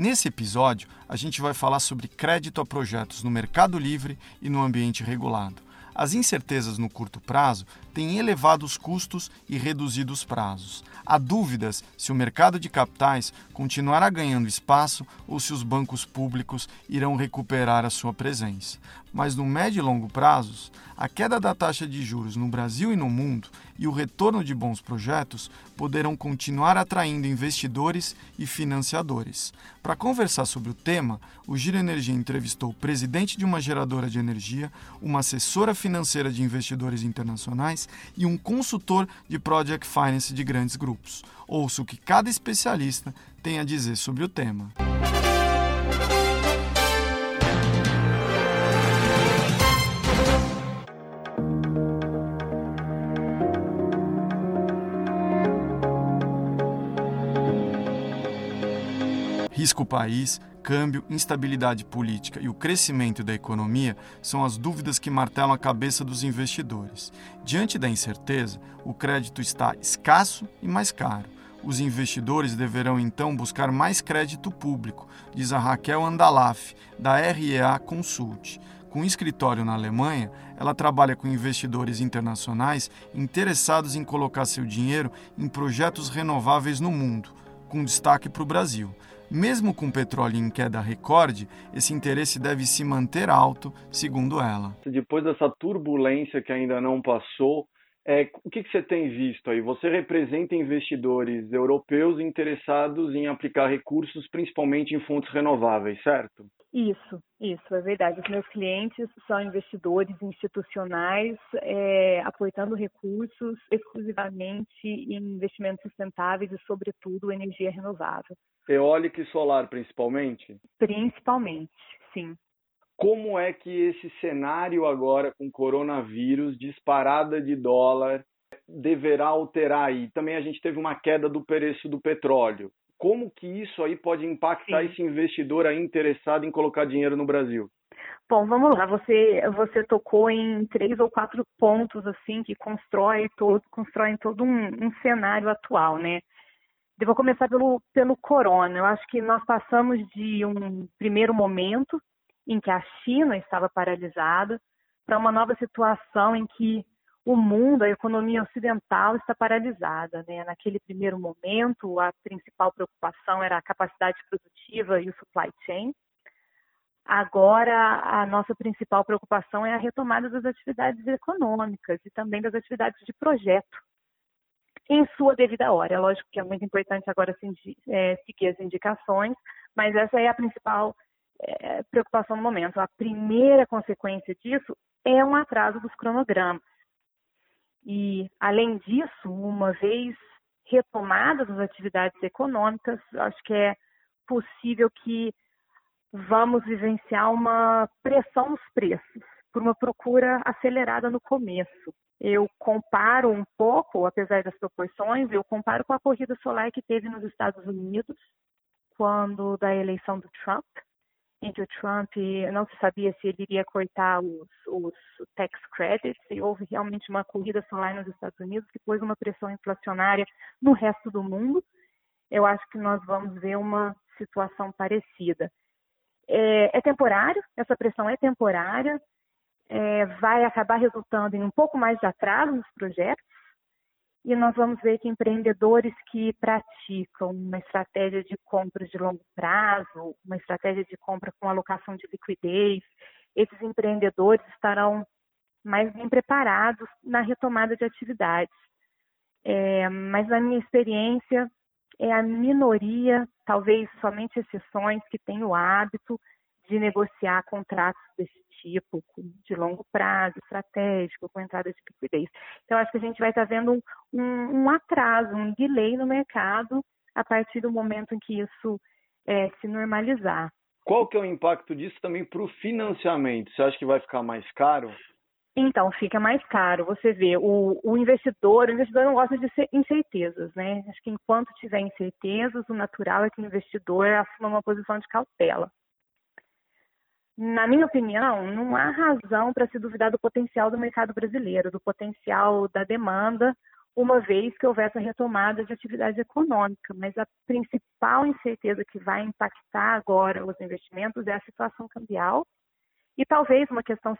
Nesse episódio, a gente vai falar sobre crédito a projetos no mercado livre e no ambiente regulado. As incertezas no curto prazo têm elevado os custos e reduzido os prazos. Há dúvidas se o mercado de capitais continuará ganhando espaço ou se os bancos públicos irão recuperar a sua presença. Mas no médio e longo prazos, a queda da taxa de juros no Brasil e no mundo e o retorno de bons projetos poderão continuar atraindo investidores e financiadores. Para conversar sobre o tema, o Giro Energia entrevistou o presidente de uma geradora de energia, uma assessora financeira de investidores internacionais e um consultor de project finance de grandes grupos. Ouça o que cada especialista tem a dizer sobre o tema. Risco país, câmbio, instabilidade política e o crescimento da economia são as dúvidas que martelam a cabeça dos investidores. Diante da incerteza, o crédito está escasso e mais caro. Os investidores deverão então buscar mais crédito público, diz a Raquel Andalaf, da REA Consult. Com escritório na Alemanha, ela trabalha com investidores internacionais interessados em colocar seu dinheiro em projetos renováveis no mundo, com destaque para o Brasil. Mesmo com petróleo em queda recorde, esse interesse deve se manter alto, segundo ela. Depois dessa turbulência que ainda não passou, é, o que, que, você tem visto aí? Você representa investidores europeus interessados em aplicar recursos, principalmente em fontes renováveis, certo? Isso, isso, é verdade. Os meus clientes são investidores institucionais é, aportando recursos exclusivamente em investimentos sustentáveis e, sobretudo, energia renovável. Eólica e solar, principalmente? Principalmente, sim. Como é que esse cenário agora com coronavírus, disparada de dólar, deverá alterar aí? Também a gente teve uma queda do preço do petróleo como que isso aí pode impactar Sim. esse investidor aí interessado em colocar dinheiro no Brasil? Bom, vamos lá. Você você tocou em três ou quatro pontos assim que constrói todo constroem todo um, um cenário atual, né? Eu vou começar pelo pelo corona. Eu acho que nós passamos de um primeiro momento em que a China estava paralisada para uma nova situação em que o mundo, a economia ocidental está paralisada. Né? Naquele primeiro momento, a principal preocupação era a capacidade produtiva e o supply chain. Agora, a nossa principal preocupação é a retomada das atividades econômicas e também das atividades de projeto, em sua devida hora. É lógico que é muito importante agora é, seguir as indicações, mas essa é a principal é, preocupação no momento. A primeira consequência disso é um atraso dos cronogramas. E, além disso, uma vez retomadas as atividades econômicas, acho que é possível que vamos vivenciar uma pressão nos preços por uma procura acelerada no começo. Eu comparo um pouco, apesar das proporções, eu comparo com a corrida solar que teve nos Estados Unidos quando da eleição do Trump, que o Trump não se sabia se ele iria cortar os, os tax credits e houve realmente uma corrida solar nos Estados Unidos que pôs uma pressão inflacionária no resto do mundo. Eu acho que nós vamos ver uma situação parecida. É, é temporário, essa pressão é temporária, é, vai acabar resultando em um pouco mais de atraso nos projetos, e nós vamos ver que empreendedores que praticam uma estratégia de compras de longo prazo, uma estratégia de compra com alocação de liquidez, esses empreendedores estarão mais bem preparados na retomada de atividades. É, mas na minha experiência, é a minoria, talvez somente exceções, que tem o hábito de negociar contratos desse tipo, de longo prazo, estratégico, com entrada de liquidez. Então, acho que a gente vai estar vendo um, um, um atraso, um delay no mercado a partir do momento em que isso é, se normalizar. Qual que é o impacto disso também para o financiamento? Você acha que vai ficar mais caro? Então, fica mais caro. Você vê, o, o, investidor, o investidor não gosta de incertezas, né? Acho que enquanto tiver incertezas, o natural é que o investidor assuma uma posição de cautela. Na minha opinião, não há razão para se duvidar do potencial do mercado brasileiro, do potencial da demanda, uma vez que houver essa retomada de atividade econômica. Mas a principal incerteza que vai impactar agora os investimentos é a situação cambial e talvez uma questão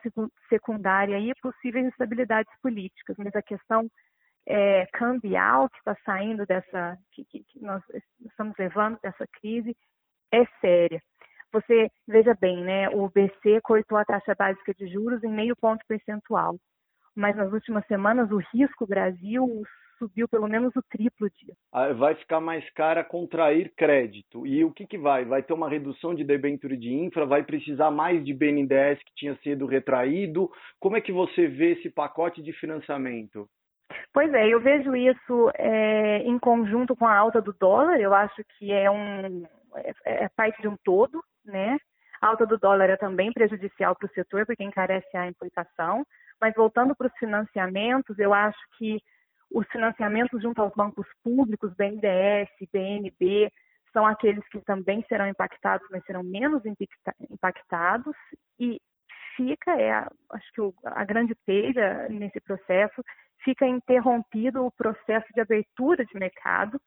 secundária aí, possíveis instabilidades políticas, mas a questão é, cambial que está saindo dessa, que, que, que nós estamos levando dessa crise é séria. Você veja bem, né? O BC cortou a taxa básica de juros em meio ponto percentual, mas nas últimas semanas o risco Brasil subiu pelo menos o triplo disso. Ah, vai ficar mais cara contrair crédito. E o que, que vai? Vai ter uma redução de debênture de infra? Vai precisar mais de BNDES que tinha sido retraído? Como é que você vê esse pacote de financiamento? Pois é, eu vejo isso é, em conjunto com a alta do dólar. Eu acho que é um é, é parte de um todo, né? A alta do dólar é também prejudicial para o setor porque encarece a importação. Mas voltando para os financiamentos, eu acho que os financiamentos junto aos bancos públicos, BNDES, BNB, são aqueles que também serão impactados, mas serão menos impactados. E fica, é, acho que a grande telha nesse processo, fica interrompido o processo de abertura de mercado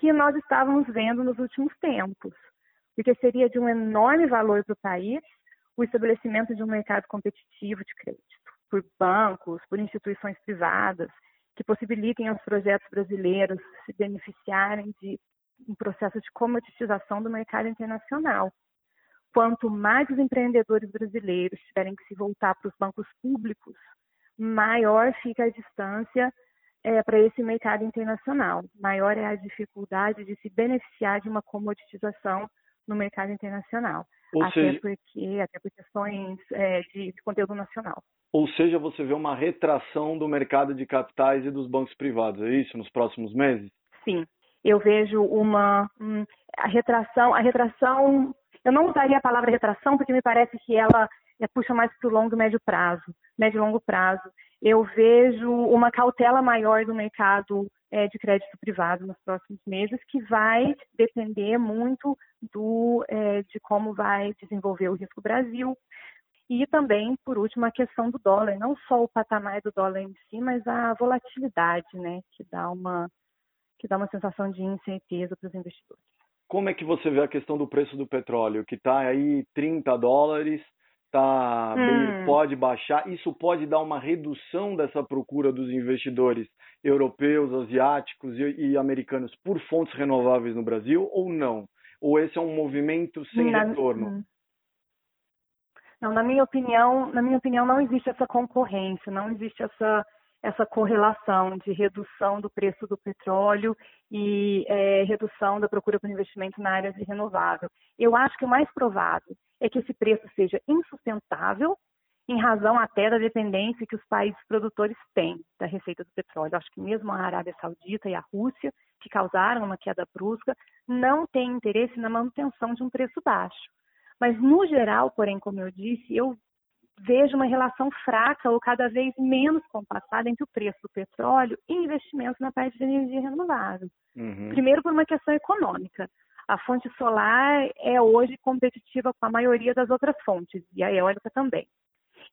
que nós estávamos vendo nos últimos tempos. Porque seria de um enorme valor para o país o estabelecimento de um mercado competitivo de crédito por bancos, por instituições privadas, que possibilitem aos projetos brasileiros se beneficiarem de um processo de comoditização do mercado internacional. Quanto mais os empreendedores brasileiros tiverem que se voltar para os bancos públicos, maior fica a distância é, para esse mercado internacional, maior é a dificuldade de se beneficiar de uma comoditização no mercado internacional, Ou até, seja... porque, até por questões é, de, de conteúdo nacional. Ou seja, você vê uma retração do mercado de capitais e dos bancos privados, é isso, nos próximos meses? Sim, eu vejo uma hum, a retração, a retração, eu não usaria a palavra retração porque me parece que ela puxa mais para o longo e médio prazo, médio e longo prazo. Eu vejo uma cautela maior do mercado é, de crédito privado nos próximos meses, que vai depender muito do, é, de como vai desenvolver o risco Brasil, e também, por último, a questão do dólar, não só o patamar do dólar em si, mas a volatilidade, né, que dá uma que dá uma sensação de incerteza para os investidores. Como é que você vê a questão do preço do petróleo, que está aí 30 dólares, tá hum. pode baixar, isso pode dar uma redução dessa procura dos investidores europeus, asiáticos e, e americanos por fontes renováveis no Brasil ou não? Ou esse é um movimento sem Na, retorno? Hum. Não, na minha opinião, na minha opinião, não existe essa concorrência, não existe essa essa correlação de redução do preço do petróleo e é, redução da procura por investimento na área de renovável. Eu acho que o mais provável é que esse preço seja insustentável, em razão até da dependência que os países produtores têm da receita do petróleo. Acho que mesmo a Arábia Saudita e a Rússia, que causaram uma queda brusca, não têm interesse na manutenção de um preço baixo. Mas, no geral, porém, como eu disse, eu vejo uma relação fraca ou cada vez menos compassada entre o preço do petróleo e investimentos na parte de energia renovável. Uhum. Primeiro, por uma questão econômica. A fonte solar é hoje competitiva com a maioria das outras fontes, e a eólica também.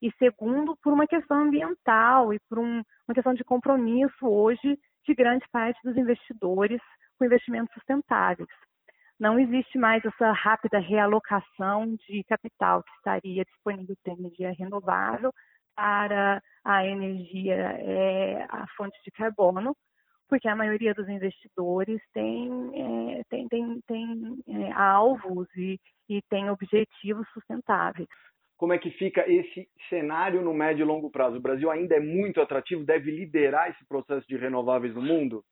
E segundo, por uma questão ambiental e por um, uma questão de compromisso hoje de grande parte dos investidores com investimentos sustentáveis não existe mais essa rápida realocação de capital que estaria disponível para energia renovável para a energia, é, a fonte de carbono, porque a maioria dos investidores tem, é, tem, tem, tem é, alvos e, e tem objetivos sustentáveis como é que fica esse cenário no médio e longo prazo? O Brasil ainda é muito atrativo, deve liderar esse processo de renováveis no mundo?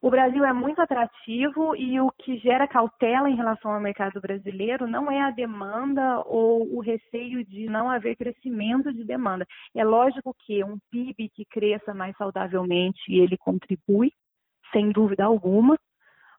O Brasil é muito atrativo e o que gera cautela em relação ao mercado brasileiro não é a demanda ou o receio de não haver crescimento de demanda. É lógico que um PIB que cresça mais saudavelmente ele contribui, sem dúvida alguma,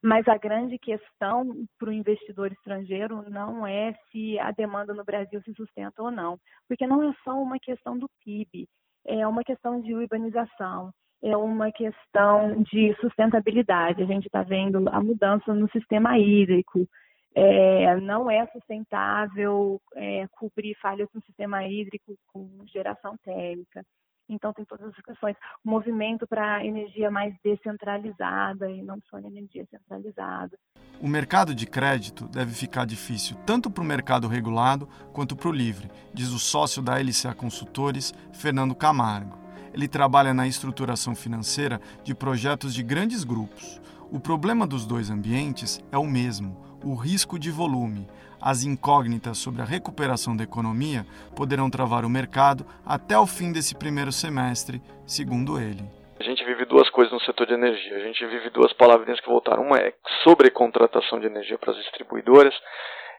Mas a grande questão para o investidor estrangeiro não é se a demanda no Brasil se sustenta ou não, porque não é só uma questão do PIB, é uma questão de urbanização, é uma questão de sustentabilidade. A gente está vendo a mudança no sistema hídrico. É, não é sustentável é, cobrir falhas no sistema hídrico com geração térmica. Então, tem todas as questões. O movimento para energia mais descentralizada e não só energia centralizada. O mercado de crédito deve ficar difícil tanto para o mercado regulado quanto para o livre, diz o sócio da LCA Consultores, Fernando Camargo. Ele trabalha na estruturação financeira de projetos de grandes grupos. O problema dos dois ambientes é o mesmo: o risco de volume. As incógnitas sobre a recuperação da economia poderão travar o mercado até o fim desse primeiro semestre, segundo ele. A gente vive duas coisas no setor de energia. A gente vive duas palavrinhas que voltaram. Uma é sobrecontratação de energia para as distribuidoras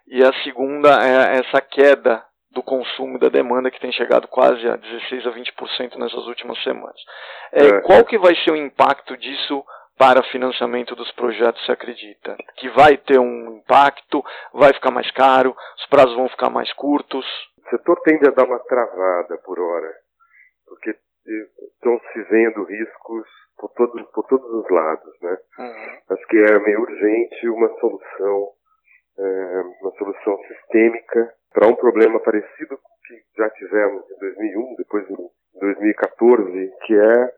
e a segunda é essa queda do consumo e da demanda que tem chegado quase a 16 a 20% nessas últimas semanas. É, é. Qual que vai ser o impacto disso para financiamento dos projetos se acredita? Que vai ter um impacto, vai ficar mais caro, os prazos vão ficar mais curtos? O setor tende a dar uma travada por hora, porque estão se vendo riscos por todos, por todos os lados. Né? Uhum. Acho que é meio urgente uma solução, é, uma solução sistêmica para um problema parecido com o que já tivemos em 2001, depois em 2014, que é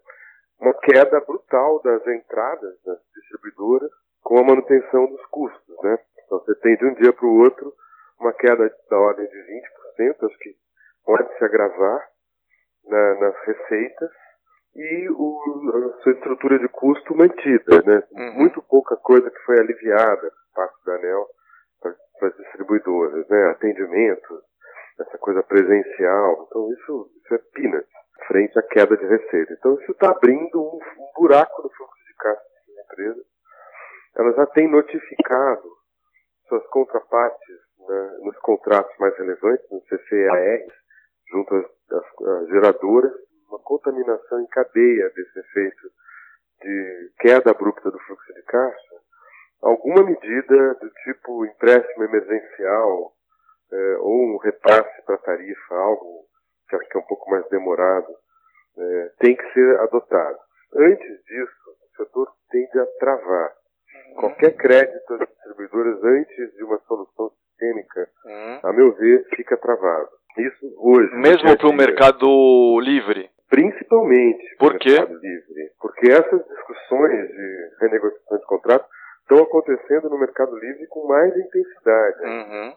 uma queda brutal das entradas das distribuidoras com a manutenção dos custos, né? Então você tem de um dia para o outro uma queda da ordem de 20%, acho que pode se agravar na, nas receitas e o, a sua estrutura de custo mantida, né? Uhum. Muito pouca coisa que foi aliviada parte da ANEL para as distribuidoras, né? Atendimento, essa coisa presencial. Então isso, isso é peanuts frente à queda de receita. Então isso está abrindo um, um, buraco no fluxo de caixa das empresas. Elas já têm notificado suas contrapartes né, nos contratos mais relevantes, no CCAR, junto às, às, às geradoras, uma contaminação em cadeia desse efeito de queda abrupta do fluxo de caixa, alguma medida do tipo empréstimo emergencial é, ou um repasse para tarifa, algo que acho que é um pouco mais demorado, é, tem que ser adotado. Antes disso, o setor tende a travar. Qualquer crédito às distribuidoras antes de uma solução sistêmica, uhum. a meu ver, fica travado. Isso hoje. Mesmo para o mercado livre? Principalmente Por quê? mercado livre. Porque essas discussões de renegociação de contrato estão acontecendo no mercado livre com mais intensidade. Uhum.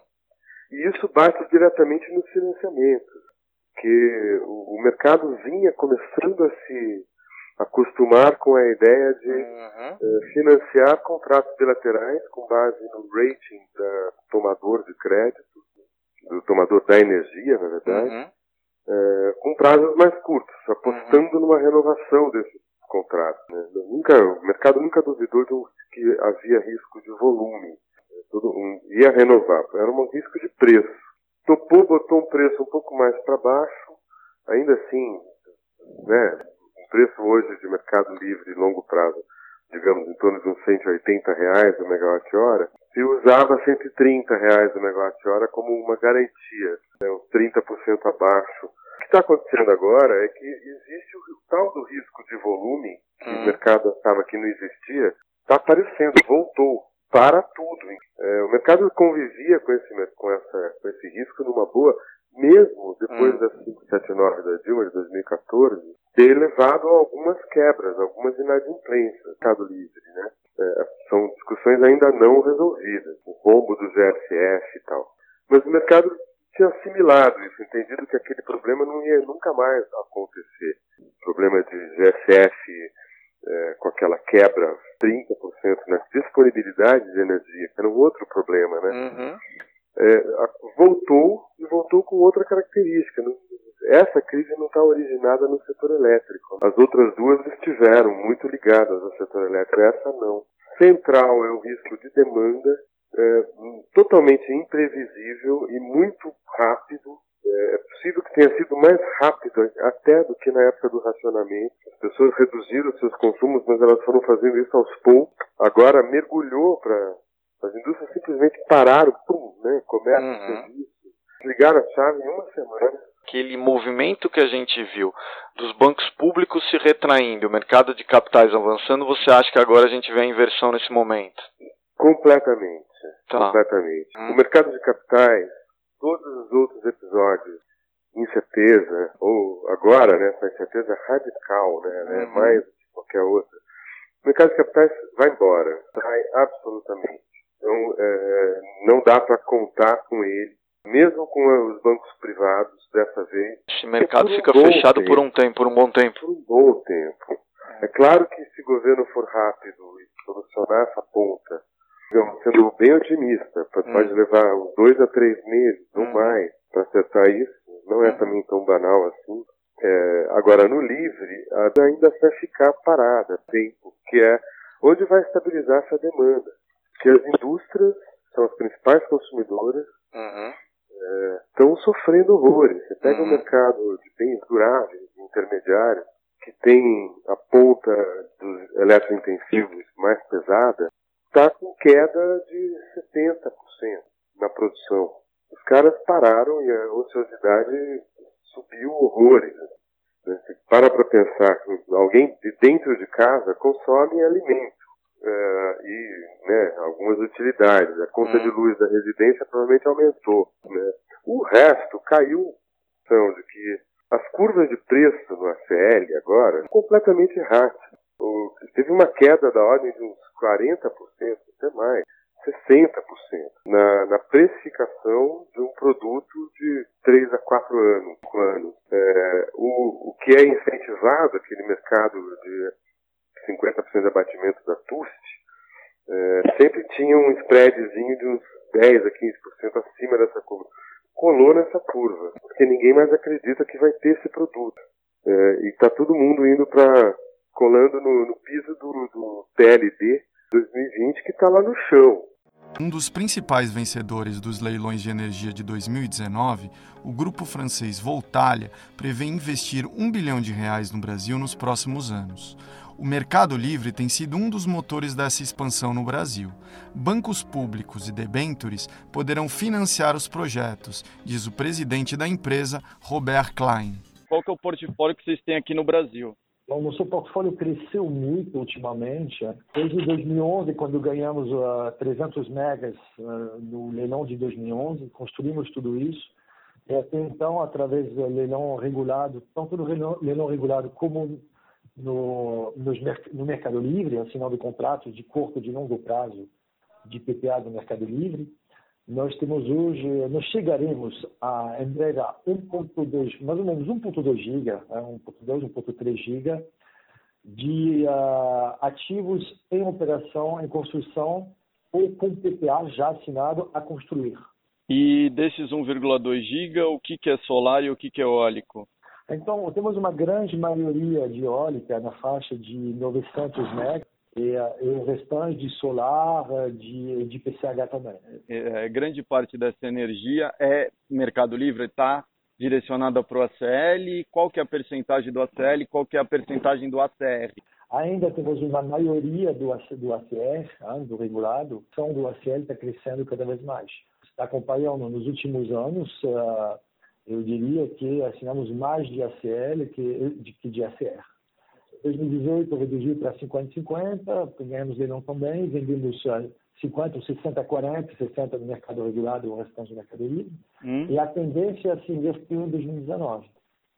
E isso bate diretamente nos financiamentos que o, mercado vinha começando a se acostumar com a ideia de uhum. uh, financiar contratos bilaterais com base no rating do tomador de crédito, do tomador da energia, na verdade, uhum. uh, com prazos mais curtos, apostando uhum. numa renovação desses contratos. Né? Nunca, o mercado nunca duvidou de que havia risco de volume, tudo, um, ia renovar, era um risco de preço topou, botou um preço um pouco mais para baixo, ainda assim, né, um preço hoje de mercado livre de longo prazo, digamos em torno de uns 180 reais o megawatt-hora, se usava 130 reais o megawatt-hora como uma garantia, né, uns 30% abaixo. O que está acontecendo agora é que existe o tal do risco de volume, que hum. o mercado achava que não existia, está aparecendo, voltou para tudo. É, o mercado convivia com esse, com, essa, com esse risco numa boa, mesmo depois hum. da 579 da Dilma de 2014, ter levado a algumas quebras, algumas inadimplências no mercado livre. Né? É, são discussões ainda não resolvidas, o rombo do GSF e tal. Mas o mercado tinha assimilado isso, entendido que aquele problema não ia nunca mais acontecer. O problema de GSF é, com aquela quebra 30% na disponibilidade de energia, que era um outro problema, né? Uhum. É, voltou e voltou com outra característica. Essa crise não está originada no setor elétrico. As outras duas estiveram muito ligadas ao setor elétrico. Essa não. Central é o risco de demanda é, totalmente imprevisível e muito possível que tenha sido mais rápido até do que na época do racionamento. As pessoas reduziram seus consumos, mas elas foram fazendo isso aos poucos. Agora mergulhou para as indústrias simplesmente pararam, pum, né? Comércio, uhum. serviço, ligaram a chave em uma semana. Aquele movimento que a gente viu dos bancos públicos se retraindo, o mercado de capitais avançando, você acha que agora a gente vê a inversão nesse momento? Completamente. Tá. Completamente. Hum. O mercado de capitais, todos os outros episódios, incerteza, ou agora, né, essa incerteza radical, né, né uhum. mais do que qualquer outra. O mercado de capitais vai embora, sai absolutamente. Então, é, não dá para contar com ele, mesmo com os bancos privados dessa vez. Esse mercado fica um fechado tempo, por um tempo, por um bom tempo. Por um bom tempo. É claro que se o governo for rápido e solucionar essa ponta, sendo bem otimista, pode hum. levar uns dois a três meses, não hum. mais, para acertar isso, não é também tão banal assim. É, agora, no livre, ainda vai ficar parada tempo, que é onde vai estabilizar essa demanda que as indústrias são as principais consumidoras, uhum. estão sofrendo horrores. Você pega uhum. o mercado de bens duráveis, intermediários, que tem a ponta dos eletrointensivos mais pesada, está com queda de 70% na produção. Os caras pararam e a ociosidade subiu horrores. Né? Você para para pensar que alguém de dentro de casa consome alimento uh, e né, algumas utilidades. A conta hum. de luz da residência provavelmente aumentou. Né? O resto caiu então, de que as curvas de preço no ACL agora são completamente erráticas. Teve uma queda da ordem de uns 40%, até mais, 60% na, na precificação de um produto de 3 a 4 anos. anos. É, o, o que é incentivado, aquele mercado de 50% de abatimento da TUST, é, sempre tinha um spreadzinho de uns 10 a 15% acima dessa curva. Colou nessa curva, porque ninguém mais acredita que vai ter esse produto. É, e está todo mundo indo para colando no, no piso do, do PLD 2020 que está lá no chão. Um dos principais vencedores dos leilões de energia de 2019, o grupo francês Voltalia prevê investir um bilhão de reais no Brasil nos próximos anos. O Mercado Livre tem sido um dos motores dessa expansão no Brasil. Bancos públicos e debentures poderão financiar os projetos, diz o presidente da empresa, Robert Klein. Qual que é o portfólio que vocês têm aqui no Brasil? Bom, nosso portfólio cresceu muito ultimamente. Desde 2011, quando ganhamos uh, 300 megas uh, no leilão de 2011, construímos tudo isso. E até então, através do leilão regulado, tanto no leilão, regulado como no, no Mercado Livre, assinando contratos de curto e de longo prazo de PPA do Mercado Livre. Nós temos hoje, nós chegaremos a em breve a 1.2, mais ou menos 1.2 GB, 1.2, 1.3 GB de uh, ativos em operação, em construção ou com PPA já assinado a construir. E desses 1,2 GB, o que, que é solar e o que, que é eólico? Então, temos uma grande maioria de eólica na faixa de 900 MB e, e o restante de solar, de, de PCH também. É, grande parte dessa energia é Mercado Livre, está direcionada para o ACL. Qual que é a percentagem do ACL? Qual que é a percentagem do ACR? Ainda temos uma maioria do, do ACR, ah, do regulado, ação do ACL está crescendo cada vez mais. Está acompanhando nos últimos anos uh, eu diria que assinamos mais de ACL que de, que de ACR. 2018 reduziu para 50-50, ganhamos leilão também, vendemos 50, 60, 40, 60 no mercado regulado e o restante no mercado livre. Hum. E a tendência se invertiu em 2019,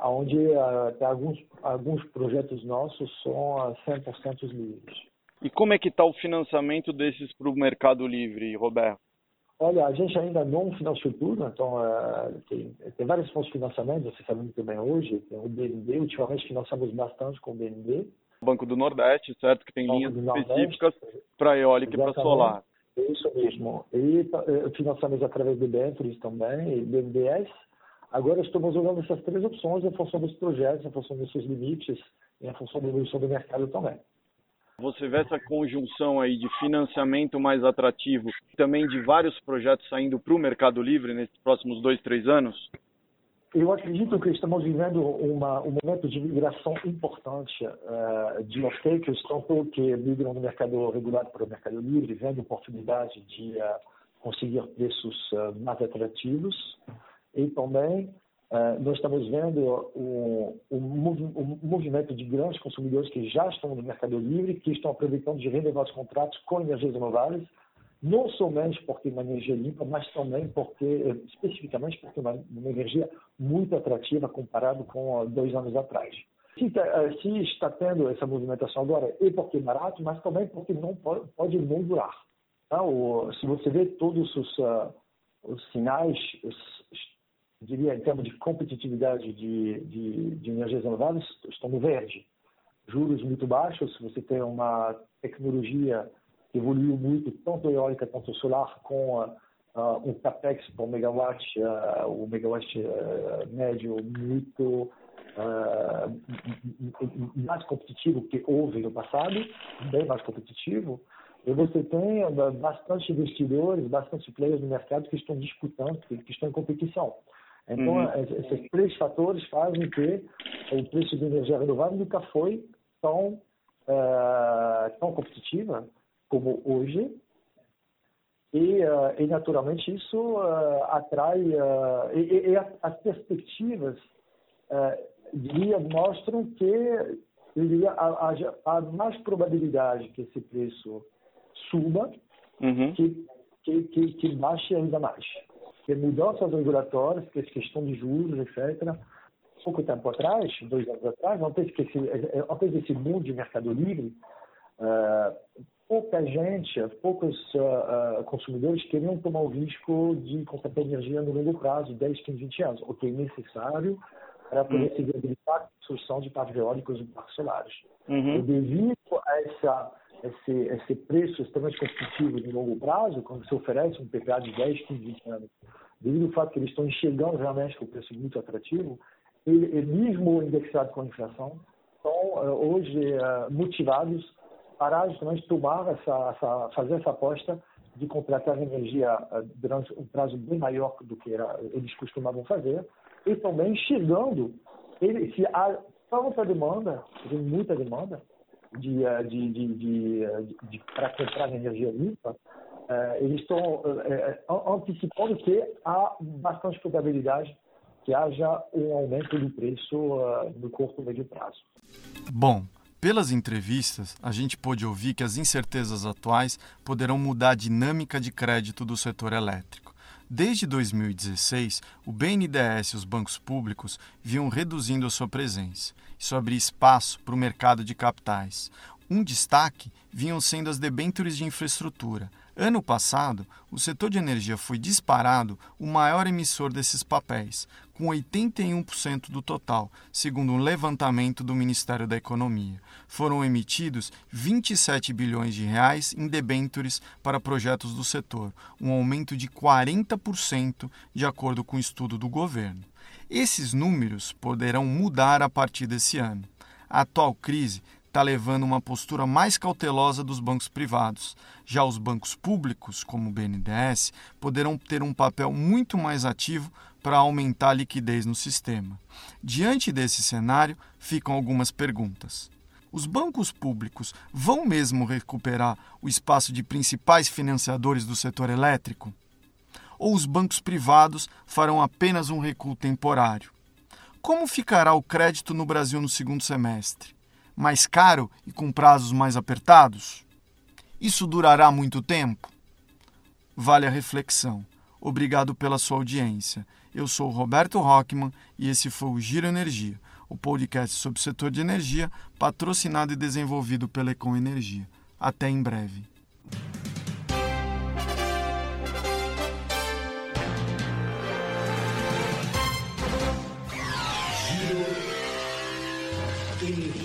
onde uh, alguns, alguns projetos nossos são uh, 100% livres. E como é que está o financiamento desses para o mercado livre, Roberto? Olha, a gente ainda não financiou tudo, então uh, tem, tem vários fontes de financiamento, você sabe muito bem hoje, tem o BND, ultimamente financiamos bastante com o BND. Banco do Nordeste, certo? Que tem Banco linhas específicas para eólica e para solar. Isso mesmo. E uh, financiamos através de Ventures também, e BNDES. Agora estamos olhando essas três opções em função dos projetos, em função dos seus limites e em função da evolução do mercado também. Você vê essa conjunção aí de financiamento mais atrativo, também de vários projetos saindo para o Mercado Livre nesses próximos dois, três anos? eu acredito que estamos vivendo uma, um momento de migração importante uh, de off-takers, tanto que migram do mercado regulado para o mercado livre, vendo oportunidade de uh, conseguir preços uh, mais atrativos. E também nós estamos vendo um, um, um, movimento de grandes consumidores que já estão no mercado livre, que estão aproveitando de renovar os contratos com energias renováveis, não somente porque uma energia limpa, mas também porque, eh, especificamente porque uma, uma energia muito atrativa comparado com dois anos atrás. Se, eh, se, está tendo essa movimentação agora, é porque é barato, mas também porque não pode, pode não durar. Tá? O, se você vê todos os, uh, os sinais, os, diria em termos de competitividade de, de, de energias renováveis, estão no verde. Juros muito baixos, você tem uma tecnologia evoluiu muito, tanto eólica quanto solar, com uh, uh, um capex por megawatt, uh, o megawatt médio muito mais competitivo que houve no passado, bem mais competitivo, e você tem bastante investidores, bastante players no mercado que estão disputando, que, que estão em competição. Então, uhum. esses três fatores fazem que o preço de energia renovável nunca foi tão, tão competitiva como hoje. E, uh, e naturalmente isso uh, atrai uh, e, e, as perspectivas diria mostram que diria, há, há, mais probabilidade que esse preço suba uhum. que, que, que, que baixe ainda mais. Que mudanças regulatórias, que questão de juros, etc. Pouco tempo atrás, dois anos atrás, teve que esse, antes desse mundo de mercado livre, pouca gente, poucos uh, consumidores queriam tomar o risco de contratar energia no longo prazo, 10, 15, 20 anos, o que é necessário para poder uhum. se viabilizar a construção de parques eólicos e parques solares. Uhum. E devido a essa, esse, esse preço extremamente competitivo de longo prazo, quando se oferece um PPA de 10, 15, 20 anos, devido ao fato que eles estão enxergando realmente com o preço muito atrativo, ele, mesmo indexado com a inflação, estão uh, hoje uh, motivados para justamente tomar essa, essa, fazer essa aposta de contratar energia eh, durante um prazo bem maior do que era, eles costumavam fazer, e também enxergando ele, se há tanta demanda, tem muita demanda de, eh, de, de, de, eh, de para comprar energia limpa, eles estão antecipando que há bastante probabilidade que haja um aumento do preço no curto e médio prazo. Bom, pelas entrevistas, a gente pôde ouvir que as incertezas atuais poderão mudar a dinâmica de crédito do setor elétrico. Desde 2016, o BNDES e os bancos públicos vinham reduzindo a sua presença. Isso abria espaço para o mercado de capitais. Um destaque vinham sendo as debêntures de infraestrutura. Ano passado, o setor de energia foi disparado o maior emissor desses papéis, com 81% do total, segundo um levantamento do Ministério da Economia. Foram emitidos 27 bilhões de reais em debêntures para projetos do setor, um aumento de 40% de acordo com o estudo do governo. Esses números poderão mudar a partir desse ano. A atual crise está levando uma postura mais cautelosa dos bancos privados. Já os bancos públicos, como o BNDES, poderão ter um papel muito mais ativo para aumentar a liquidez no sistema. Diante desse cenário, ficam algumas perguntas. Os bancos públicos vão mesmo recuperar o espaço de principais financiadores do setor elétrico? Ou os bancos privados farão apenas um recuo temporário? Como ficará o crédito no Brasil no segundo semestre? mais caro e com prazos mais apertados? Isso durará muito tempo? Vale a reflexão. Obrigado pela sua audiência. Eu sou Roberto Rockman e esse foi o Giro Energia, o podcast sobre o setor de energia, patrocinado e desenvolvido pela Econ Energia. Até em breve. Giro. Energia.